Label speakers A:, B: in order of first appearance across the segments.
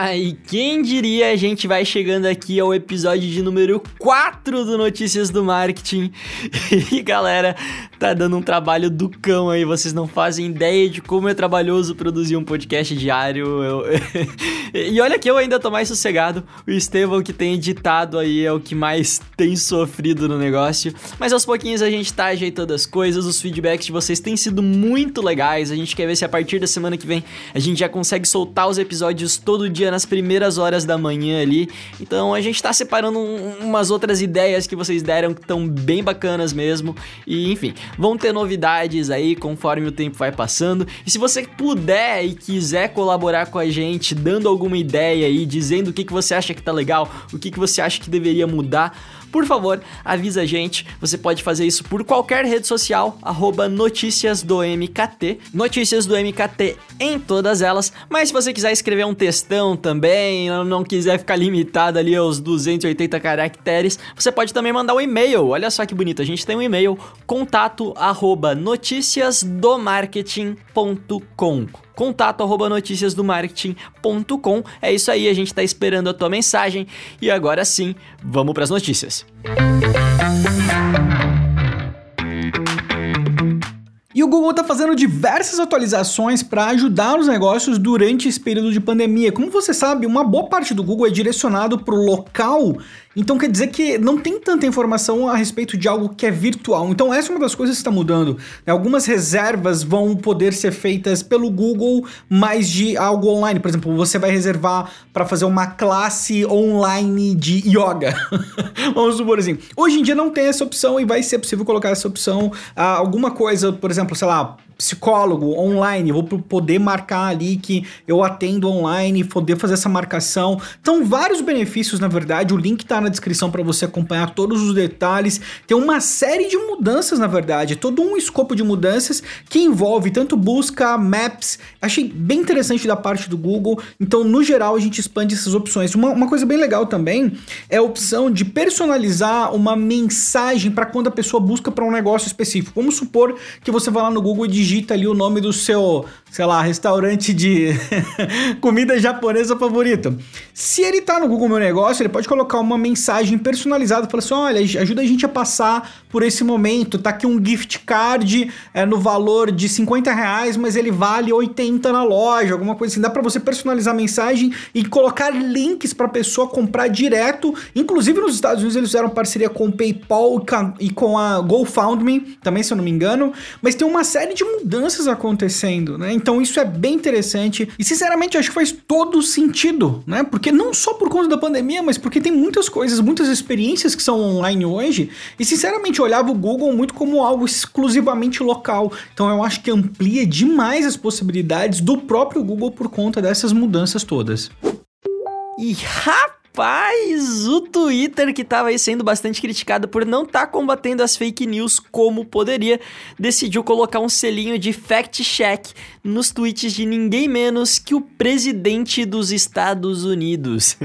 A: E quem diria a gente vai chegando aqui ao episódio de número 4 do Notícias do Marketing. E galera, tá dando um trabalho do cão aí, vocês não fazem ideia de como é trabalhoso produzir um podcast diário. Eu... e olha que eu ainda tô mais sossegado. O Estevão que tem editado aí é o que mais tem sofrido no negócio. Mas aos pouquinhos a gente tá ajeitando as coisas, os feedbacks de vocês têm sido muito legais. A gente quer ver se a partir da semana que vem a gente já consegue soltar os episódios todo dia nas primeiras horas da manhã ali. Então a gente tá separando um, umas outras ideias que vocês deram que estão bem bacanas mesmo. E enfim, Vão ter novidades aí conforme o tempo vai passando. E se você puder e quiser colaborar com a gente, dando alguma ideia aí, dizendo o que, que você acha que tá legal, o que, que você acha que deveria mudar, por favor, avisa a gente. Você pode fazer isso por qualquer rede social, arroba notícias do MKT. Notícias do MKT em todas elas. Mas se você quiser escrever um textão também, não quiser ficar limitado ali aos 280 caracteres, você pode também mandar um e-mail. Olha só que bonito, a gente tem um e-mail, contato arroba noticiasdomarketing.com contato arroba noticiasdomarketing.com. É isso aí, a gente está esperando a tua mensagem e agora sim, vamos para as notícias.
B: E o Google está fazendo diversas atualizações para ajudar os negócios durante esse período de pandemia. Como você sabe, uma boa parte do Google é direcionado para o local então quer dizer que não tem tanta informação a respeito de algo que é virtual. Então essa é uma das coisas que está mudando. Né? Algumas reservas vão poder ser feitas pelo Google, mais de algo online. Por exemplo, você vai reservar para fazer uma classe online de yoga. Vamos supor assim. Hoje em dia não tem essa opção e vai ser possível colocar essa opção. Ah, alguma coisa, por exemplo, sei lá, psicólogo online, vou poder marcar ali que eu atendo online, poder fazer essa marcação. Então, vários benefícios, na verdade. O link está na descrição para você acompanhar todos os detalhes. Tem uma série de mudanças, na verdade, todo um escopo de mudanças que envolve tanto busca, maps. Achei bem interessante da parte do Google. Então, no geral, a gente expande essas opções. Uma, uma coisa bem legal também é a opção de personalizar uma mensagem para quando a pessoa busca para um negócio específico. Vamos supor que você vai lá no Google e digita ali o nome do seu, sei lá, restaurante de comida japonesa favorito. Se ele tá no Google Meu Negócio, ele pode colocar uma mensagem personalizada, falar assim: olha, ajuda a gente a passar por esse momento. Tá aqui um gift card é, no valor de 50 reais, mas ele vale 80 na loja, alguma coisa assim. Dá para você personalizar a mensagem e colocar links para pessoa comprar direto. Inclusive nos Estados Unidos eles fizeram parceria com o PayPal e com a GoFundMe, também se eu não me engano. Mas tem uma série de mudanças acontecendo, né? Então isso é bem interessante e sinceramente acho que faz todo sentido, né? Porque não só por conta da pandemia, mas porque tem muitas coisas, muitas experiências que são online hoje e sinceramente olhava o Google muito como algo exclusivamente local. Então eu acho que amplia demais as possibilidades do próprio Google por conta dessas mudanças todas.
A: E rapaz Rapaz, o Twitter, que estava aí sendo bastante criticado por não estar tá combatendo as fake news como poderia, decidiu colocar um selinho de fact-check nos tweets de ninguém menos que o presidente dos Estados Unidos.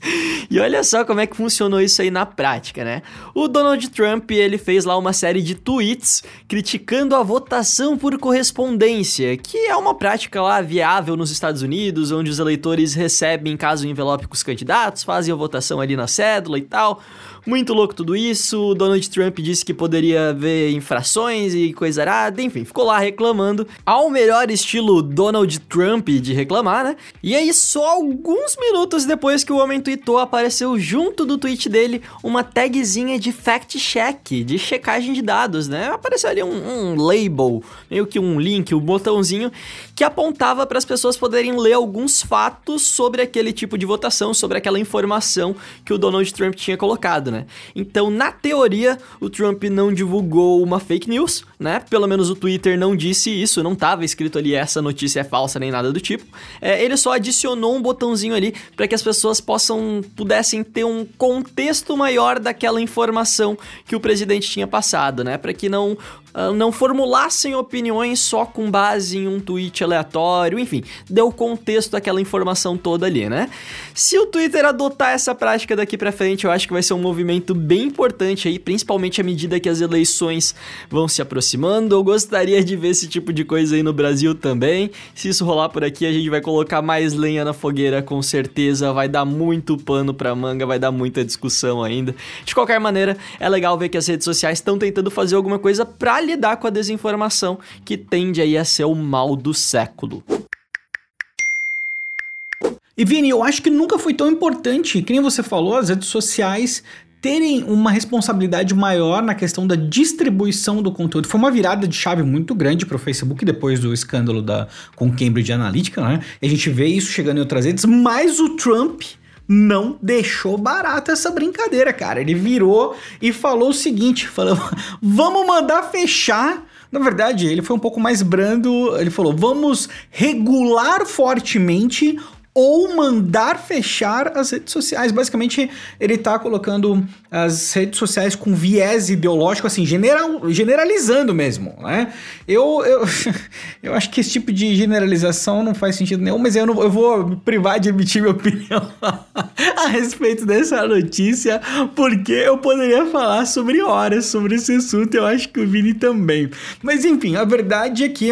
A: e olha só como é que funcionou isso aí na prática, né? O Donald Trump, ele fez lá uma série de tweets criticando a votação por correspondência, que é uma prática lá viável nos Estados Unidos, onde os eleitores recebem, caso envelope com os candidatos, a votação ali na cédula e tal. Muito louco tudo isso. O Donald Trump disse que poderia haver infrações e coisa arada. Enfim, ficou lá reclamando. Ao melhor estilo Donald Trump de reclamar, né? E aí, só alguns minutos depois que o homem tweetou, apareceu junto do tweet dele uma tagzinha de fact-check, de checagem de dados, né? Apareceu ali um, um label, meio que um link, um botãozinho, que apontava para as pessoas poderem ler alguns fatos sobre aquele tipo de votação, sobre aquela informação que o Donald Trump tinha colocado, né? Então, na teoria, o Trump não divulgou uma fake news, né? Pelo menos o Twitter não disse isso, não estava escrito ali essa notícia é falsa nem nada do tipo. É, ele só adicionou um botãozinho ali para que as pessoas possam pudessem ter um contexto maior daquela informação que o presidente tinha passado, né? Para que não uh, não formulassem opiniões só com base em um tweet aleatório, enfim, deu contexto àquela informação toda ali, né? Se o Twitter adotar essa prática daqui para frente, eu acho que vai ser um movimento bem importante aí, principalmente à medida que as eleições vão se aproximando. Eu gostaria de ver esse tipo de coisa aí no Brasil também. Se isso rolar por aqui, a gente vai colocar mais lenha na fogueira, com certeza. Vai dar muito pano pra manga, vai dar muita discussão ainda. De qualquer maneira, é legal ver que as redes sociais estão tentando fazer alguma coisa para lidar com a desinformação, que tende aí a ser o mal do século.
B: E Vini, eu acho que nunca foi tão importante, que nem você falou, as redes sociais terem uma responsabilidade maior na questão da distribuição do conteúdo. Foi uma virada de chave muito grande para o Facebook depois do escândalo da, com Cambridge Analytica, né? E a gente vê isso chegando em outras redes, mas o Trump não deixou barato essa brincadeira, cara. Ele virou e falou o seguinte: falou, vamos mandar fechar. Na verdade, ele foi um pouco mais brando. Ele falou: vamos regular fortemente ou mandar fechar as redes sociais. Basicamente, ele está colocando as redes sociais com viés ideológico, assim, general, generalizando mesmo, né? Eu, eu, eu acho que esse tipo de generalização não faz sentido nenhum, mas eu, não, eu vou privar de emitir minha opinião a respeito dessa notícia, porque eu poderia falar sobre horas sobre esse assunto, eu acho que o Vini também. Mas enfim, a verdade é que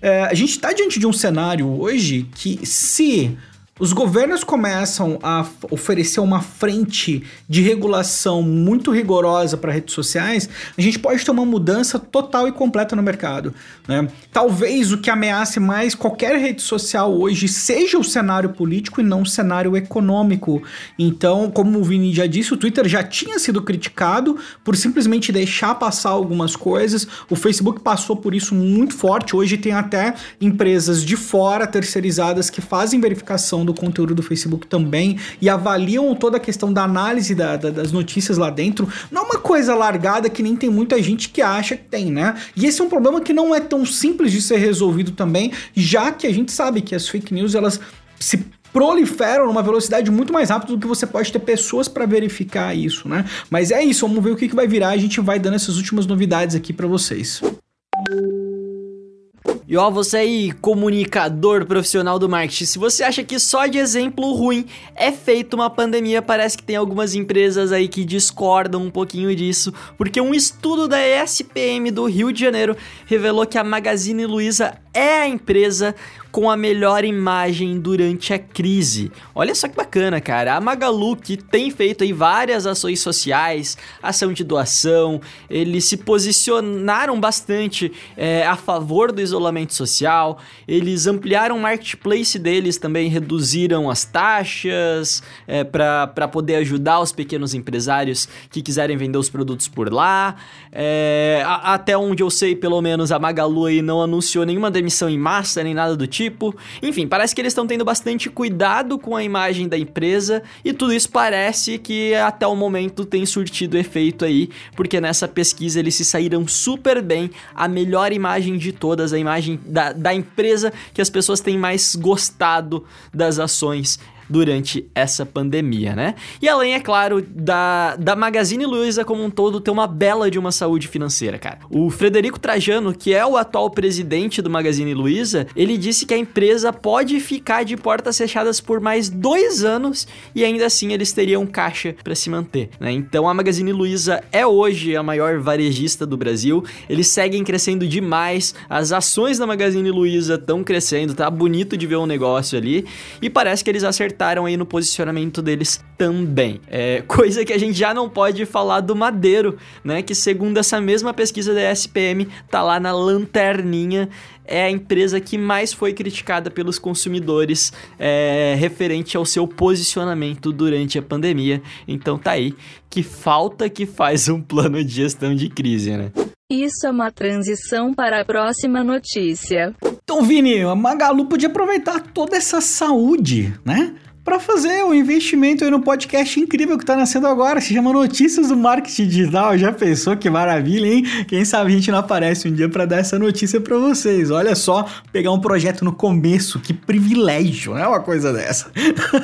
B: é, a gente está diante de um cenário hoje que se os governos começam a oferecer uma frente de regulação muito rigorosa para redes sociais, a gente pode ter uma mudança total e completa no mercado. Né? Talvez o que ameace mais qualquer rede social hoje seja o cenário político e não o cenário econômico. Então, como o Vini já disse, o Twitter já tinha sido criticado por simplesmente deixar passar algumas coisas. O Facebook passou por isso muito forte. Hoje tem até empresas de fora terceirizadas que fazem verificação do conteúdo do Facebook também e avaliam toda a questão da análise da, da, das notícias lá dentro. Não é uma coisa largada que nem tem muita gente que acha que tem, né? E esse é um problema que não é tão simples de ser resolvido também, já que a gente sabe que as fake news elas se proliferam numa velocidade muito mais rápida do que você pode ter pessoas para verificar isso, né? Mas é isso, vamos ver o que, que vai virar. A gente vai dando essas últimas novidades aqui para vocês.
A: E ó, você aí, comunicador profissional do marketing, se você acha que só de exemplo ruim é feito uma pandemia, parece que tem algumas empresas aí que discordam um pouquinho disso, porque um estudo da ESPM do Rio de Janeiro revelou que a Magazine Luiza é a empresa com a melhor imagem durante a crise. Olha só que bacana, cara. A Magalu que tem feito aí várias ações sociais, ação de doação, eles se posicionaram bastante é, a favor do isolamento social, eles ampliaram o marketplace deles também, reduziram as taxas é, para poder ajudar os pequenos empresários que quiserem vender os produtos por lá. É, a, até onde eu sei, pelo menos, a Magalu aí não anunciou nenhuma demissão em massa nem nada do tipo tipo. Enfim, parece que eles estão tendo bastante cuidado com a imagem da empresa e tudo isso parece que até o momento tem surtido efeito aí, porque nessa pesquisa eles se saíram super bem, a melhor imagem de todas, a imagem da, da empresa que as pessoas têm mais gostado das ações durante essa pandemia, né? E além, é claro, da, da Magazine Luiza como um todo ter uma bela de uma saúde financeira, cara. O Frederico Trajano, que é o atual presidente do Magazine Luiza, ele disse que a empresa pode ficar de portas fechadas por mais dois anos e ainda assim eles teriam caixa para se manter, né? Então a Magazine Luiza é hoje a maior varejista do Brasil, eles seguem crescendo demais, as ações da Magazine Luiza estão crescendo, tá bonito de ver um negócio ali e parece que eles acertaram acertaram aí no posicionamento deles também. É, coisa que a gente já não pode falar do Madeiro, né? Que segundo essa mesma pesquisa da SPM, tá lá na lanterninha é a empresa que mais foi criticada pelos consumidores é, referente ao seu posicionamento durante a pandemia. Então tá aí, que falta que faz um plano de gestão de crise, né?
C: Isso é uma transição para a próxima notícia.
B: Então, Vini, a Magalu podia aproveitar toda essa saúde, né? Para fazer um investimento aí no podcast incrível que tá nascendo agora, se chama Notícias do Marketing Digital. Já pensou que maravilha, hein? Quem sabe a gente não aparece um dia para dar essa notícia para vocês. Olha só, pegar um projeto no começo, que privilégio, né? Uma coisa dessa.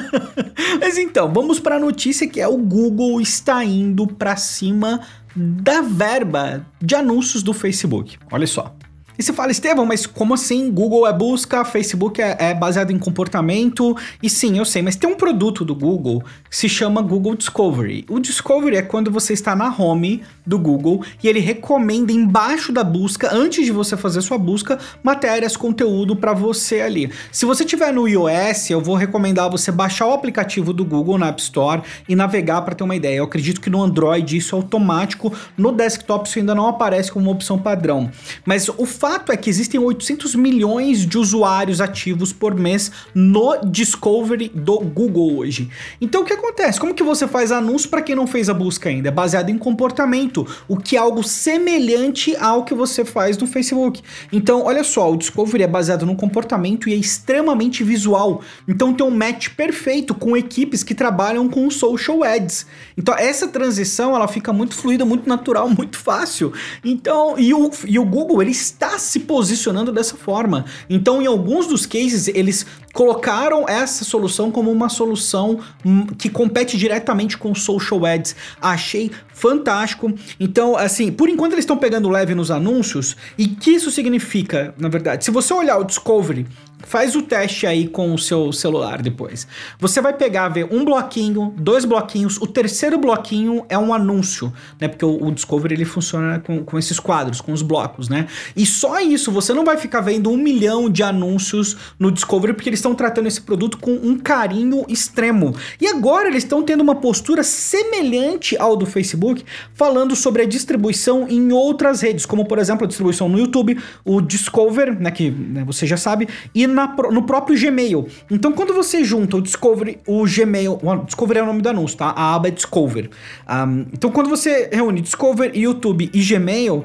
B: Mas então, vamos para a notícia que é o Google está indo para cima da verba de anúncios do Facebook. Olha só. E você fala, Estevão, mas como assim? Google é busca, Facebook é, é, baseado em comportamento. E sim, eu sei, mas tem um produto do Google que se chama Google Discovery. O Discovery é quando você está na home do Google e ele recomenda embaixo da busca, antes de você fazer sua busca, matérias, conteúdo para você ali. Se você tiver no iOS, eu vou recomendar você baixar o aplicativo do Google na App Store e navegar para ter uma ideia. Eu acredito que no Android isso é automático, no desktop isso ainda não aparece como uma opção padrão. Mas o fato é que existem 800 milhões de usuários ativos por mês no Discovery do Google hoje. Então o que acontece? Como que você faz anúncio para quem não fez a busca ainda? É baseado em comportamento, o que é algo semelhante ao que você faz no Facebook. Então, olha só, o Discovery é baseado no comportamento e é extremamente visual. Então tem um match perfeito com equipes que trabalham com social ads. Então essa transição ela fica muito fluida, muito natural, muito fácil. Então, e o, e o Google ele está se posicionando dessa forma. Então, em alguns dos cases, eles colocaram essa solução como uma solução hum, que compete diretamente com social ads. Achei fantástico. Então, assim, por enquanto eles estão pegando leve nos anúncios. E que isso significa, na verdade? Se você olhar o Discovery Faz o teste aí com o seu celular depois. Você vai pegar, ver um bloquinho, dois bloquinhos. O terceiro bloquinho é um anúncio, né? Porque o, o Discovery ele funciona com, com esses quadros, com os blocos, né? E só isso, você não vai ficar vendo um milhão de anúncios no Discovery, porque eles estão tratando esse produto com um carinho extremo. E agora eles estão tendo uma postura semelhante ao do Facebook, falando sobre a distribuição em outras redes, como por exemplo a distribuição no YouTube, o Discover, né? Que né, você já sabe, e na, no próprio Gmail. Então, quando você junta o Discovery, o Gmail, o Discovery é o nome do anúncio, tá? A aba é Discover. Um, então, quando você reúne Discover, YouTube e Gmail,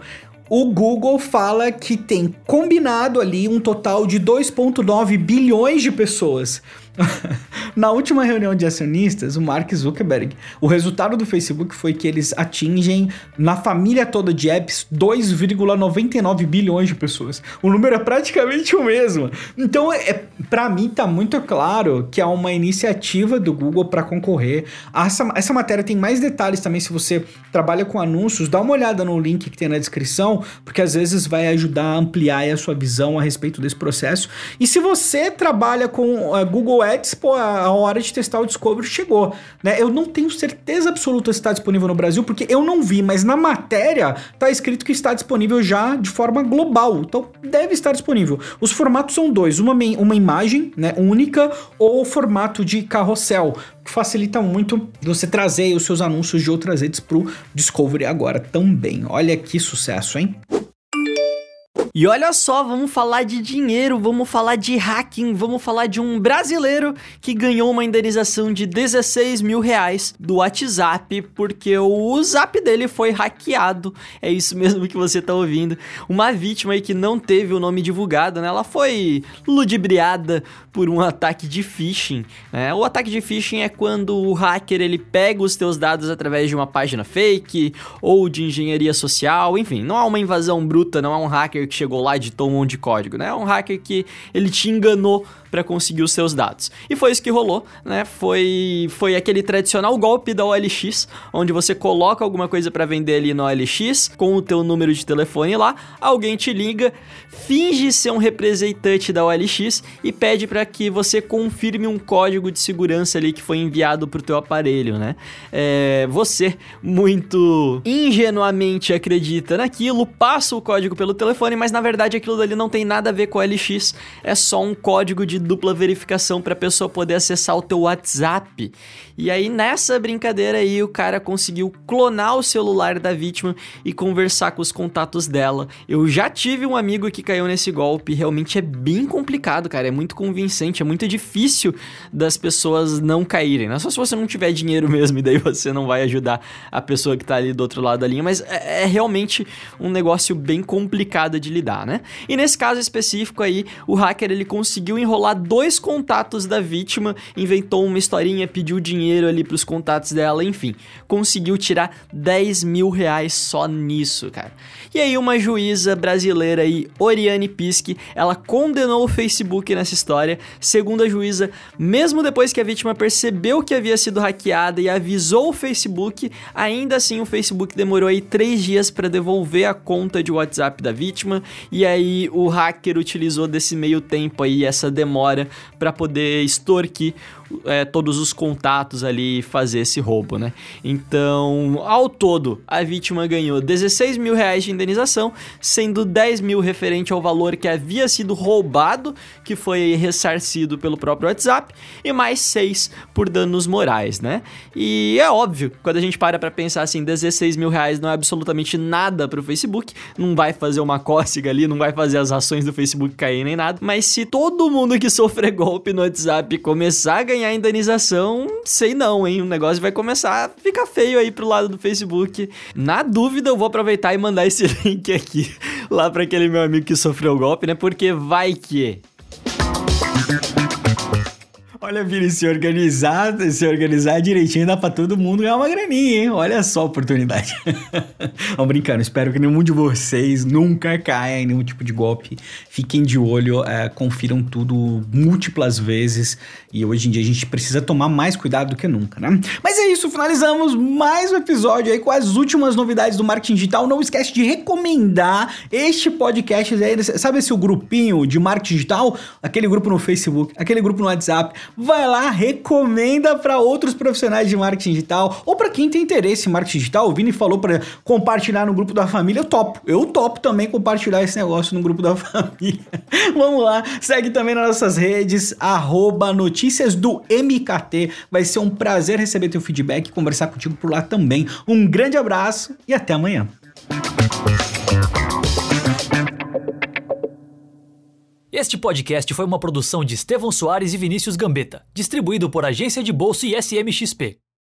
B: o Google fala que tem combinado ali um total de 2,9 bilhões de pessoas. Na última reunião de acionistas, o Mark Zuckerberg, o resultado do Facebook foi que eles atingem, na família toda de apps, 2,99 bilhões de pessoas. O número é praticamente o mesmo. Então, é, para mim, tá muito claro que é uma iniciativa do Google para concorrer. Essa, essa matéria tem mais detalhes também se você trabalha com anúncios. Dá uma olhada no link que tem na descrição, porque às vezes vai ajudar a ampliar a sua visão a respeito desse processo. E se você trabalha com uh, Google Ads, pô, a hora de testar o Discovery chegou, né? Eu não tenho certeza absoluta se está disponível no Brasil, porque eu não vi, mas na matéria tá escrito que está disponível já de forma global, então deve estar disponível. Os formatos são dois, uma, uma imagem, né, única, ou formato de carrossel, que facilita muito você trazer os seus anúncios de outras redes pro Discovery agora também. Olha que sucesso, hein?
A: E olha só, vamos falar de dinheiro, vamos falar de hacking, vamos falar de um brasileiro que ganhou uma indenização de 16 mil reais do WhatsApp porque o zap dele foi hackeado. É isso mesmo que você tá ouvindo. Uma vítima aí que não teve o nome divulgado, né? Ela foi ludibriada por um ataque de phishing. Né? O ataque de phishing é quando o hacker ele pega os teus dados através de uma página fake ou de engenharia social, enfim, não há uma invasão bruta, não é um hacker que chegou lá e editou um monte de código, né? É um hacker que ele te enganou para conseguir os seus dados. E foi isso que rolou, né? Foi, foi aquele tradicional golpe da OLX, onde você coloca alguma coisa para vender ali no OLX com o teu número de telefone lá, alguém te liga, finge ser um representante da OLX e pede para que você confirme um código de segurança ali que foi enviado pro teu aparelho, né? É, você muito ingenuamente acredita naquilo, passa o código pelo telefone, mas na verdade aquilo dali não tem nada a ver com o OLX, é só um código de dupla verificação para a pessoa poder acessar o teu WhatsApp. E aí nessa brincadeira aí o cara conseguiu clonar o celular da vítima e conversar com os contatos dela. Eu já tive um amigo que caiu nesse golpe, realmente é bem complicado, cara, é muito convincente, é muito difícil das pessoas não caírem, né? Só se você não tiver dinheiro mesmo e daí você não vai ajudar a pessoa que tá ali do outro lado da linha, mas é, é realmente um negócio bem complicado de lidar, né? E nesse caso específico aí, o hacker ele conseguiu enrolar dois contatos da vítima, inventou uma historinha, pediu dinheiro ali pros contatos dela, enfim, conseguiu tirar 10 mil reais só nisso, cara. E aí uma juíza brasileira aí, Oriane Pisque, ela condenou o Facebook nessa história. Segundo a juíza, mesmo depois que a vítima percebeu que havia sido hackeada e avisou o Facebook, ainda assim o Facebook demorou aí três dias para devolver a conta de WhatsApp da vítima. E aí o hacker utilizou desse meio tempo aí essa demora para poder extorquir é, todos os contatos ali e fazer esse roubo, né? Então, ao todo, a vítima ganhou 16 mil reais de indenização, sendo 10 mil referente ao valor que havia sido roubado, que foi ressarcido pelo próprio WhatsApp, e mais 6 por danos morais, né? E é óbvio, quando a gente para pra pensar assim, 16 mil reais não é absolutamente nada pro Facebook, não vai fazer uma cócega ali, não vai fazer as ações do Facebook cair nem nada, mas se todo mundo que sofrer golpe no WhatsApp começar a ganhar ganhar indenização, sei não, hein? O negócio vai começar a ficar feio aí pro lado do Facebook. Na dúvida, eu vou aproveitar e mandar esse link aqui lá para aquele meu amigo que sofreu o golpe, né? Porque vai que.
B: Olha, Vini, se organizar, se organizar direitinho, dá pra todo mundo ganhar uma graninha, hein? Olha só a oportunidade. Não, brincando, espero que nenhum de vocês nunca caia em nenhum tipo de golpe. Fiquem de olho, é, confiram tudo múltiplas vezes. E hoje em dia a gente precisa tomar mais cuidado do que nunca, né? Mas é isso, finalizamos mais um episódio aí com as últimas novidades do marketing digital. Não esquece de recomendar este podcast. Sabe esse grupinho de marketing digital? Aquele grupo no Facebook, aquele grupo no WhatsApp vai lá, recomenda para outros profissionais de marketing digital ou para quem tem interesse em marketing digital. O Vini falou para compartilhar no grupo da família, eu topo. Eu topo também compartilhar esse negócio no grupo da família. Vamos lá, segue também nas nossas redes, arroba notícias do MKT. Vai ser um prazer receber teu feedback e conversar contigo por lá também. Um grande abraço e até amanhã.
D: Este podcast foi uma produção de Estevão Soares e Vinícius Gambetta, distribuído por Agência de Bolsa e SMXP.